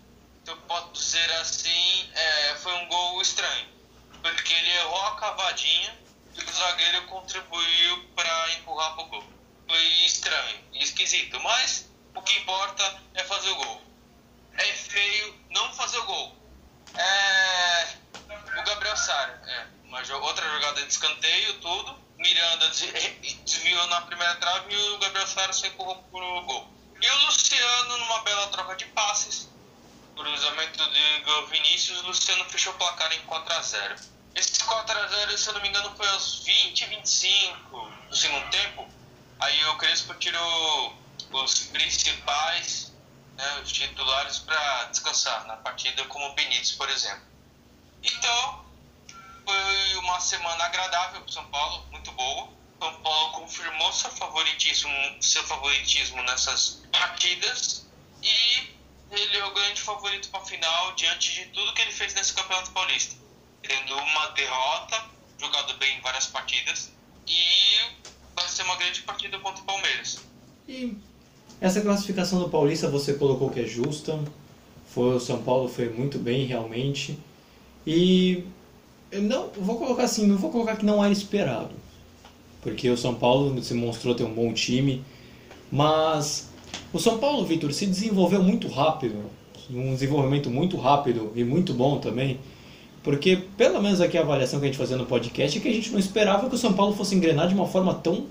eu posso dizer assim, é, foi um gol estranho, porque ele errou a cavadinha o zagueiro contribuiu para empurrar pro gol. Foi estranho e esquisito, mas o que importa é fazer o gol. É feio não fazer o gol. É... O Gabriel Sara, é, outra jogada de escanteio, tudo. Miranda desviou na primeira trave e o Gabriel Sara se empurrou pro gol. E o Luciano, numa bela troca de passes, cruzamento de Vinícius, o Luciano fechou o placar em 4 a 0 esse 4x0, se eu não me engano, foi aos 20, 25 do segundo tempo. Aí o Crespo tirou os principais, né, os titulares, para descansar na partida, como o Benítez, por exemplo. Então, foi uma semana agradável para São Paulo, muito boa. São Paulo confirmou seu favoritismo, seu favoritismo nessas partidas e ele é o grande favorito para a final diante de tudo que ele fez nesse Campeonato Paulista tendo uma derrota, jogado bem em várias partidas, e vai ser uma grande partida contra o Palmeiras. E essa classificação do Paulista você colocou que é justa, foi o São Paulo foi muito bem realmente, e eu não vou colocar assim, não vou colocar que não era esperado, porque o São Paulo se mostrou ter um bom time, mas o São Paulo, Vitor, se desenvolveu muito rápido, um desenvolvimento muito rápido e muito bom também. Porque, pelo menos aqui a avaliação que a gente fazia no podcast é que a gente não esperava que o São Paulo fosse engrenar de uma forma tão,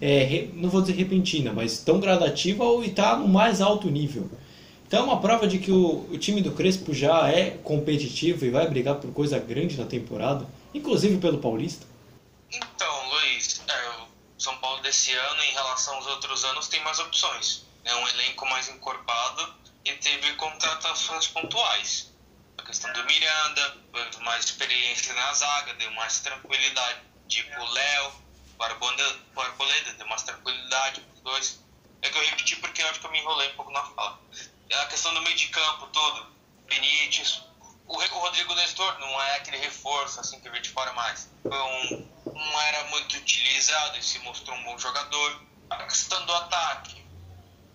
é, não vou dizer repentina, mas tão gradativa e está no mais alto nível. Então é uma prova de que o, o, time do Crespo já é competitivo e vai brigar por coisa grande na temporada, inclusive pelo Paulista. Então, Luiz, é, o São Paulo desse ano, em relação aos outros anos, tem mais opções. É um elenco mais encorpado e teve contratações pontuais questão do Miranda, mais experiência na zaga, deu mais tranquilidade. Tipo o Léo, o Arboleda, deu mais tranquilidade para os dois. É que eu repeti porque eu acho que eu me enrolei um pouco na fala. A questão do meio de campo todo, Benítez, o Rodrigo Nestor não é aquele reforço assim que veio de fora mais. Então, não era muito utilizado e se mostrou um bom jogador. A questão do ataque.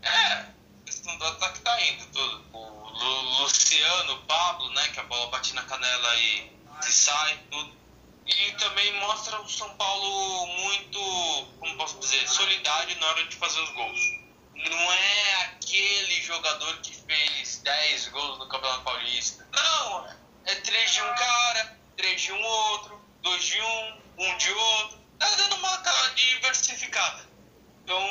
É, a questão do ataque tá indo tudo. O Luciano, o Pablo, né, que a bola bate na canela e, e sai, tudo. E também mostra o São Paulo muito, como posso dizer, solidário na hora de fazer os gols. Não é aquele jogador que fez 10 gols no Campeonato Paulista. Não, é 3 de um cara, 3 de um outro, 2 de um, 1 um de outro. Tá dando uma cara diversificada. Então,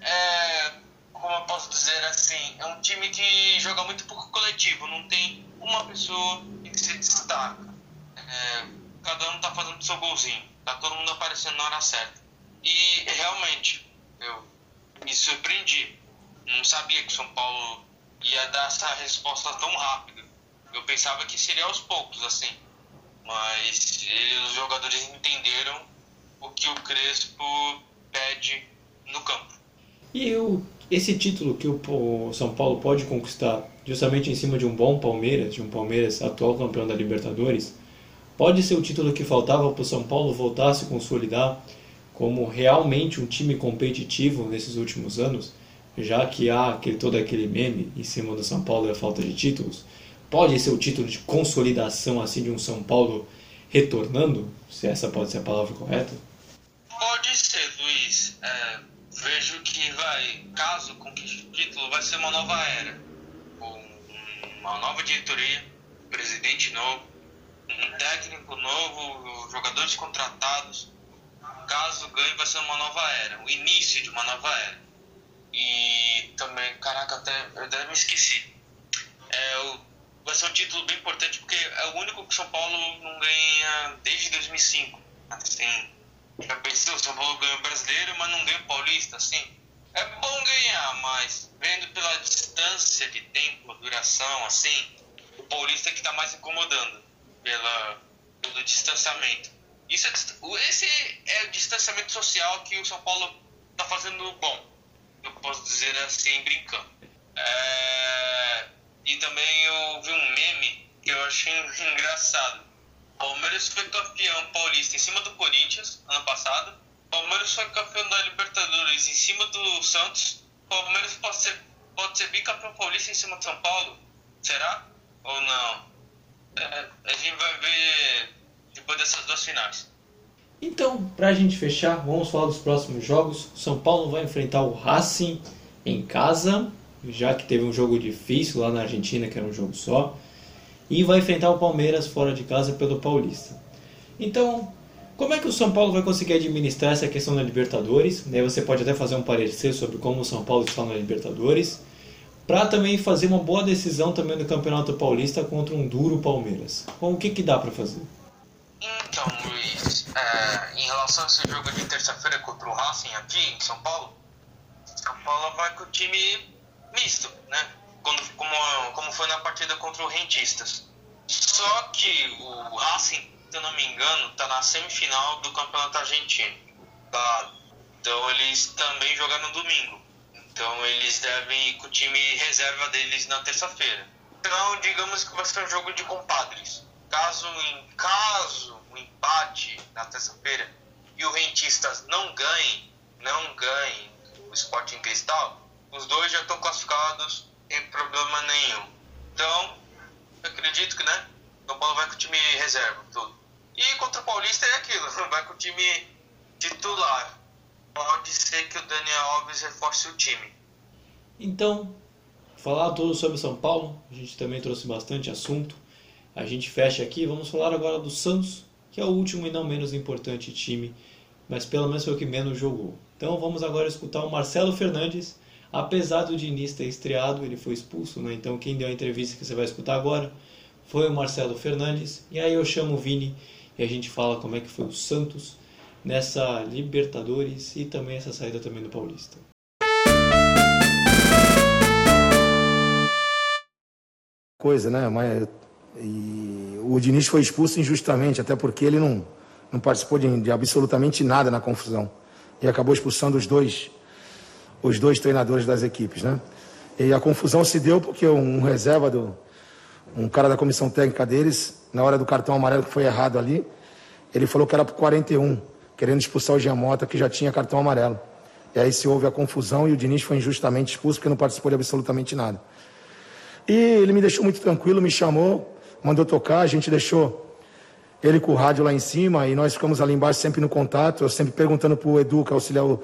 é, como eu posso dizer assim, é um time que joga muito pouco coletivo, não tem uma pessoa que se destaca. É, cada um tá fazendo seu golzinho, tá todo mundo aparecendo na hora certa. E realmente, eu me surpreendi. Não sabia que o São Paulo ia dar essa resposta tão rápida. Eu pensava que seria aos poucos, assim. Mas os jogadores entenderam o que o Crespo pede no campo. E o, esse título que o São Paulo pode conquistar, justamente em cima de um bom Palmeiras, de um Palmeiras atual campeão da Libertadores, pode ser o título que faltava para o São Paulo voltar a se consolidar como realmente um time competitivo nesses últimos anos, já que há aquele, todo aquele meme em cima do São Paulo e a falta de títulos, pode ser o título de consolidação assim de um São Paulo retornando, se essa pode ser a palavra correta? Pode ser, Luiz. É, vejo que vai, caso conquiste o título, vai ser uma nova era. Uma nova diretoria, presidente novo, um técnico novo, jogadores contratados. Caso ganhe, vai ser uma nova era, o início de uma nova era. E também, caraca, até, eu até me esqueci. É, o, vai ser um título bem importante porque é o único que o São Paulo não ganha desde 2005. Assim, já pensou, o São Paulo ganhou o brasileiro, mas não ganhou o paulista, assim. É bom ganhar, mas vendo pela distância de tempo, duração, assim, o paulista é que está mais incomodando pela, pelo distanciamento. Isso é, esse é o distanciamento social que o São Paulo está fazendo bom, eu posso dizer assim, brincando. É, e também eu vi um meme que eu achei engraçado. Palmeiras foi campeão paulista em cima do Corinthians ano passado. Palmeiras foi campeão da Libertadores em cima do Santos. Palmeiras pode ser, pode ser bicampeão paulista em cima do São Paulo? Será? Ou não? É, a gente vai ver depois dessas duas finais. Então, para a gente fechar, vamos falar dos próximos jogos. São Paulo vai enfrentar o Racing em casa, já que teve um jogo difícil lá na Argentina, que era um jogo só e vai enfrentar o Palmeiras fora de casa pelo Paulista. Então, como é que o São Paulo vai conseguir administrar essa questão da Libertadores? Daí você pode até fazer um parecer sobre como o São Paulo está na Libertadores, para também fazer uma boa decisão também no Campeonato Paulista contra um duro Palmeiras. O que, que dá para fazer? Então, Luiz, é, em relação a esse jogo de terça-feira contra o Racing aqui em São Paulo, São Paulo vai com o time misto, né? como, como foi na partida contra o Rentistas. Só que o Racing, se eu não me engano, está na semifinal do Campeonato Argentino. Tá? Então eles também jogaram no domingo. Então eles devem ir com o time reserva deles na terça-feira. Então digamos que vai ser um jogo de compadres. Caso em caso o um empate na terça-feira e o Rentistas não ganhe, não ganhe o Sporting Cristal, os dois já estão classificados tem problema nenhum. Então, acredito que, né? O Paulo vai com o time reserva, tudo. E contra o Paulista é aquilo, vai com o time titular. Pode ser que o Daniel Alves reforce o time. Então, falar tudo sobre São Paulo, a gente também trouxe bastante assunto. A gente fecha aqui, vamos falar agora do Santos, que é o último e não menos importante time, mas pelo menos foi o que menos jogou. Então vamos agora escutar o Marcelo Fernandes, Apesar do Diniz ter estreado, ele foi expulso, né? Então quem deu a entrevista que você vai escutar agora foi o Marcelo Fernandes. E aí eu chamo o Vini e a gente fala como é que foi o Santos nessa Libertadores e também essa saída também do Paulista. Coisa, né? Mas E o Diniz foi expulso injustamente, até porque ele não, não participou de, de absolutamente nada na confusão. E acabou expulsando os dois, os dois treinadores das equipes, né? E a confusão se deu porque um reserva do, um cara da comissão técnica deles, na hora do cartão amarelo que foi errado ali, ele falou que era por 41, querendo expulsar o Giamota, que já tinha cartão amarelo. E aí se houve a confusão e o Diniz foi injustamente expulso porque não participou de absolutamente nada. E ele me deixou muito tranquilo, me chamou, mandou tocar, a gente deixou ele com o rádio lá em cima e nós ficamos ali embaixo sempre no contato, eu sempre perguntando para o Edu, que é auxiliar, o,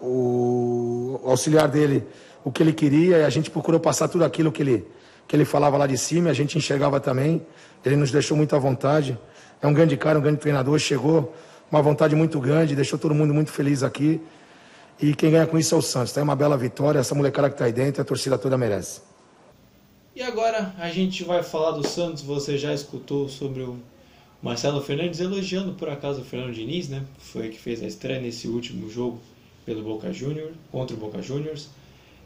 o, o auxiliar dele, o que ele queria, e a gente procurou passar tudo aquilo que ele, que ele falava lá de cima, a gente enxergava também, ele nos deixou muito à vontade, é um grande cara, um grande treinador, chegou, uma vontade muito grande, deixou todo mundo muito feliz aqui, e quem ganha com isso é o Santos, tá? é uma bela vitória, essa molecada que está aí dentro, a torcida toda merece. E agora a gente vai falar do Santos, você já escutou sobre o Marcelo Fernandes elogiando por acaso o Fernando Diniz, né? Foi que fez a estreia nesse último jogo pelo Boca Juniors, contra o Boca Juniors.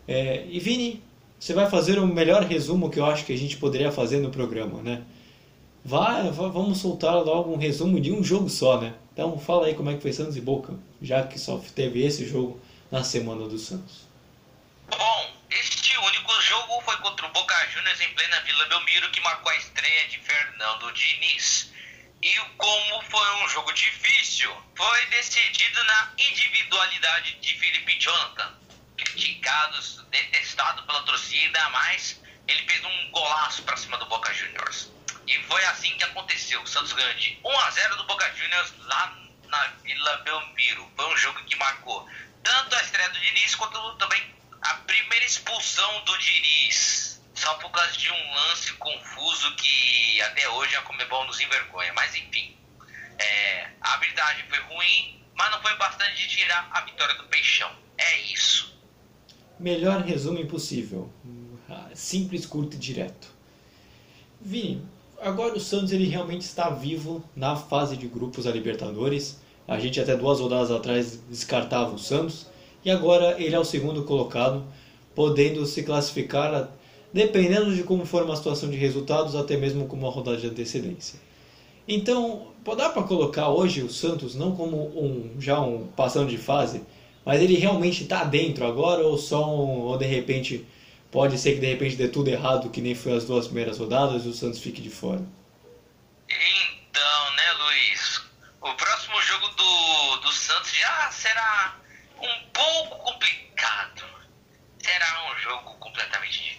É, e Vini, você vai fazer o melhor resumo que eu acho que a gente poderia fazer no programa, né? Vai, vamos soltar logo um resumo de um jogo só, né? Então fala aí como é que foi Santos e Boca, já que só teve esse jogo na semana do Santos. Bom, este único jogo foi contra o Boca Juniors em plena Vila Belmiro que marcou a estreia de Fernando Diniz. E como foi um jogo difícil, foi decidido na individualidade de Felipe Jonathan. Criticado, detestado pela torcida, mas ele fez um golaço para cima do Boca Juniors. E foi assim que aconteceu. Santos ganhou de 1 a 0 do Boca Juniors lá na Vila Belmiro. Foi um jogo que marcou tanto a estreia do Diniz quanto também a primeira expulsão do Diniz só por causa de um lance confuso que até hoje a Comebol nos envergonha. Mas enfim, é, a habilidade foi ruim, mas não foi bastante de tirar a vitória do Peixão. É isso. Melhor resumo impossível. Simples, curto e direto. Vini, agora o Santos ele realmente está vivo na fase de grupos da Libertadores. A gente até duas rodadas atrás descartava o Santos. E agora ele é o segundo colocado, podendo se classificar dependendo de como for uma situação de resultados, até mesmo com uma rodada de antecedência. Então, dá para colocar hoje o Santos não como um já um passando de fase, mas ele realmente está dentro agora ou só um, ou de repente pode ser que de repente dê tudo errado que nem foi as duas primeiras rodadas e o Santos fique de fora. Então, né, Luiz? O próximo jogo do, do Santos já será um pouco complicado. Será um jogo completamente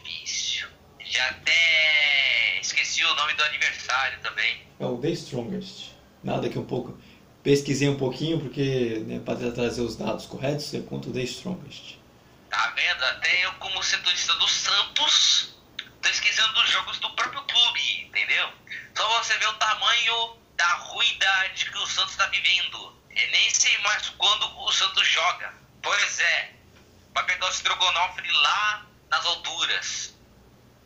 Já até esqueci o nome do aniversário também. É o The Strongest. Nada que um pouco. Pesquisei um pouquinho porque, né, para trazer os dados corretos, eu conto o The Strongest. Tá vendo? Até eu, como setorista do Santos, tô esquecendo dos jogos do próprio clube, entendeu? Só você vê o tamanho da ruidade que o Santos está vivendo. Eu nem sei mais quando o Santos joga. Pois é, vai pegar o estrogonofe lá nas alturas.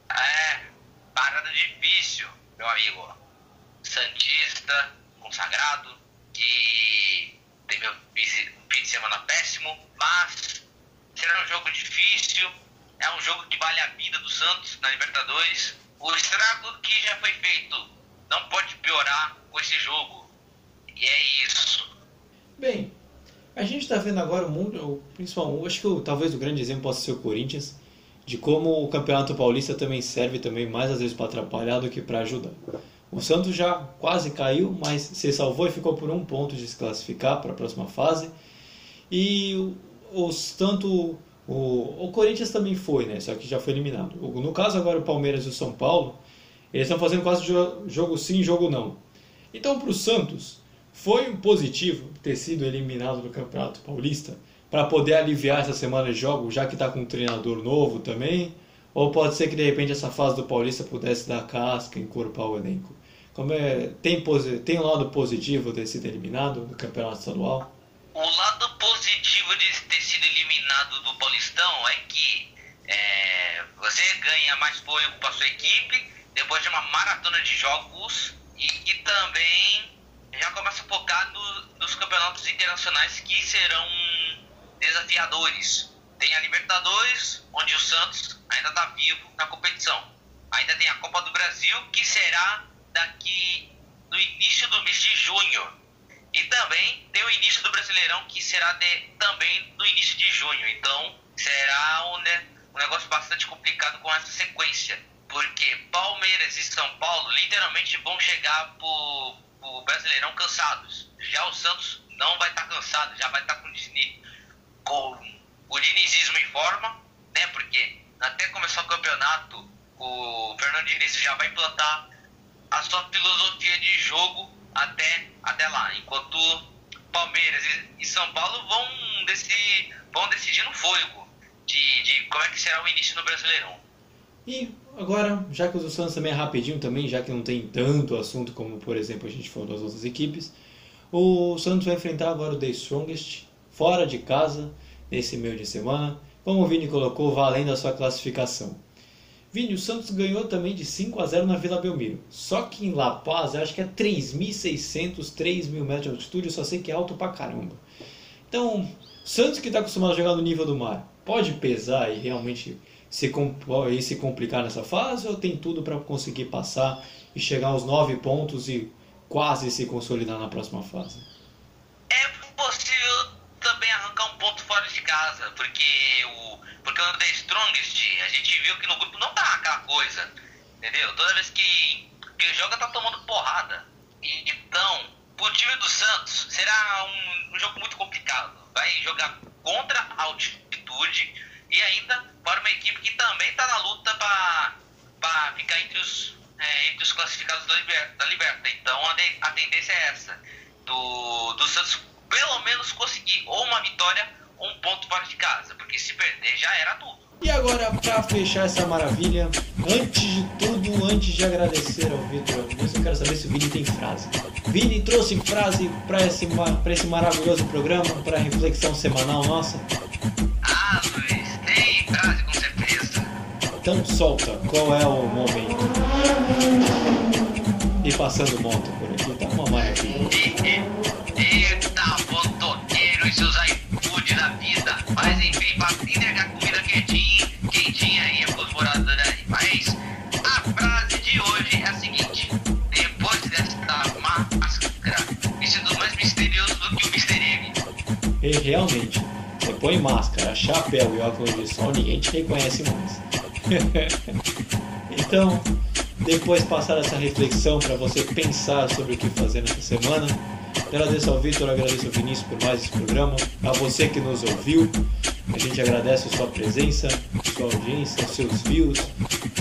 É, parada difícil, meu amigo. Santista, consagrado, que teve um fim de semana péssimo, mas será um jogo difícil. É um jogo que vale a vida do Santos na Libertadores. O estrago que já foi feito não pode piorar com esse jogo. E é isso. Bem, a gente está vendo agora o mundo, o principal, acho que talvez o grande exemplo possa ser o Corinthians, de como o Campeonato Paulista também serve também mais às vezes para atrapalhar do que para ajudar. O Santos já quase caiu, mas se salvou e ficou por um ponto de se classificar para a próxima fase. E os tanto o, o Corinthians também foi, né? Só que já foi eliminado. No caso agora o Palmeiras e o São Paulo, eles estão fazendo quase jogo sim, jogo não. Então para o Santos foi um positivo ter sido eliminado do Campeonato Paulista para poder aliviar essa semana de jogo, já que está com um treinador novo também? Ou pode ser que de repente essa fase do Paulista pudesse dar casca, encorpar o elenco? Como é, tem, tem um lado positivo ter sido eliminado do Campeonato Estadual? O lado positivo de ter sido eliminado do Paulistão é que é, você ganha mais fôlego para sua equipe depois de uma maratona de jogos e que também já começa a focar no, nos campeonatos internacionais que serão desafiadores. Tem a Libertadores, onde o Santos ainda está vivo na competição. Ainda tem a Copa do Brasil, que será daqui no início do mês de junho. E também tem o início do Brasileirão, que será de, também no início de junho. Então será um, né, um negócio bastante complicado com essa sequência. Porque Palmeiras e São Paulo literalmente vão chegar pro, pro Brasileirão cansados. Já o Santos não vai estar tá cansado, já vai estar tá com, com o dinizismo em forma, né? Porque até começar o campeonato, o Fernando Diniz já vai implantar a sua filosofia de jogo até, até lá. Enquanto Palmeiras e, São Paulo vão, decidir, vão decidir no fôlego de, de como é que será o início do Brasileirão. E agora, já que o Santos também é rapidinho também, já que não tem tanto assunto como, por exemplo, a gente falou das outras equipes, o Santos vai enfrentar agora o The Strongest, fora de casa, nesse meio de semana, como o Vini colocou, valendo a sua classificação. Vini, o Santos ganhou também de 5 a 0 na Vila Belmiro. Só que em La Paz, acho que é 3.600, 3.000 metros de altitude, eu só sei que é alto pra caramba. Então, Santos que está acostumado a jogar no nível do mar, pode pesar e realmente se, e se complicar nessa fase ou tem tudo para conseguir passar e chegar aos 9 pontos e quase se consolidar na próxima fase? Casa, porque o porque o The Strongest, a gente viu que no grupo não tá aquela coisa, entendeu? Toda vez que, que joga tá tomando porrada. E, então, o time do Santos será um, um jogo muito complicado. Vai jogar contra a altitude e ainda para uma equipe que também está na luta para ficar entre os, é, entre os classificados da, da Liberta. Então a, de, a tendência é essa: do, do Santos pelo menos conseguir ou uma vitória um ponto fora de casa, porque se perder já era tudo. E agora, para fechar essa maravilha, antes de tudo, antes de agradecer ao Vitor eu quero saber se o Vini tem frase. Vini trouxe frase para esse, esse maravilhoso programa, para reflexão semanal nossa? Ah, Luiz, tem frase com certeza. Então solta, qual é o momento? E passando moto por aqui, tá uma maravilha. Enfim, pra entregar comida quentinha, quentinha aí pros moradores aí. Mas a frase de hoje é a seguinte: depois desta máscara, me sinto mais misterioso do que o Mr. M. E realmente, você põe máscara, chapéu e óculos de sol, ninguém te reconhece mais. então, depois passar essa reflexão para você pensar sobre o que fazer nessa semana. Agradeço ao Vitor, agradeço ao Vinícius por mais esse programa, a você que nos ouviu. A gente agradece a sua presença, a sua audiência, seus views,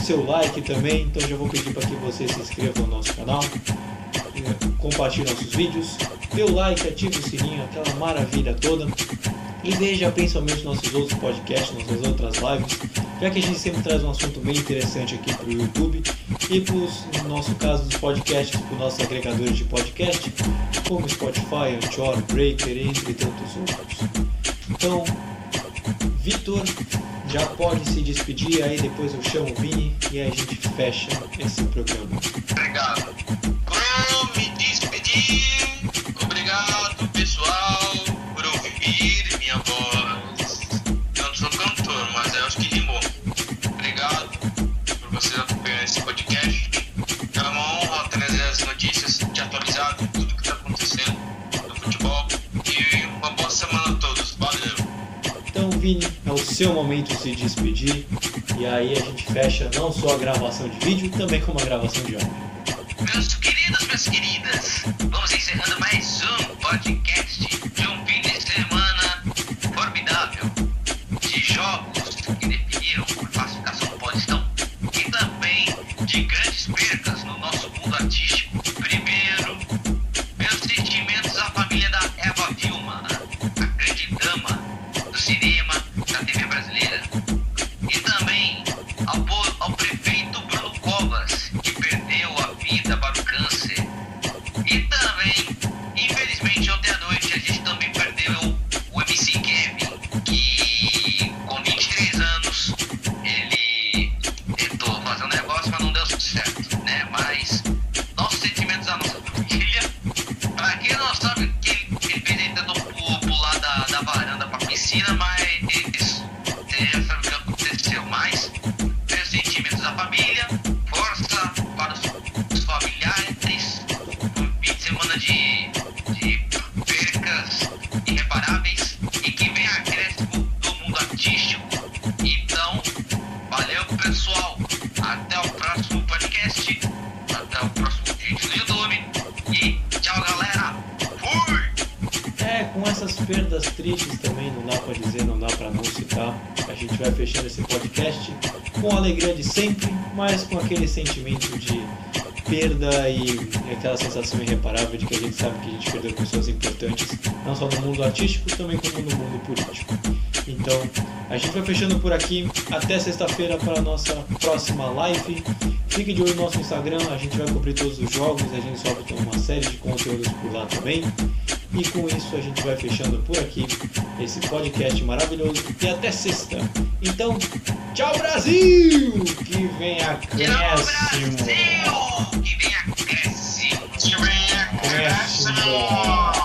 seu like também. Então já vou pedir para que você se inscreva no nosso canal, compartilhe nossos vídeos, dê o like, ative o sininho, aquela maravilha toda. E veja principalmente nossos outros podcasts, nossas outras lives, já que a gente sempre traz um assunto bem interessante aqui para o YouTube e para no nosso caso, dos podcasts, para os nossos agregadores de podcast, como Spotify, Anchor, Breaker, entre tantos outros. Então, Vitor já pode se despedir, aí depois eu chamo o Vini e aí a gente fecha esse programa. Obrigado. Vou me despedir. Vini, é o seu momento de se despedir. E aí a gente fecha não só a gravação de vídeo, também como a gravação de áudio. Meus queridos, minhas queridas, vamos encerrando mais um podcast mas com aquele sentimento de perda e aquela sensação irreparável de que a gente sabe que a gente perdeu pessoas importantes, não só no mundo artístico, também como no mundo político. Então, a gente vai fechando por aqui. Até sexta-feira para a nossa próxima live. Fique de olho no nosso Instagram, a gente vai cobrir todos os jogos, a gente solta uma série de conteúdos por lá também. E com isso a gente vai fechando por aqui esse podcast maravilhoso e até sexta. Então, tchau Brasil! Que vem acréscimo! Brasil! Que vem acréscimo! Que vem acréscimo!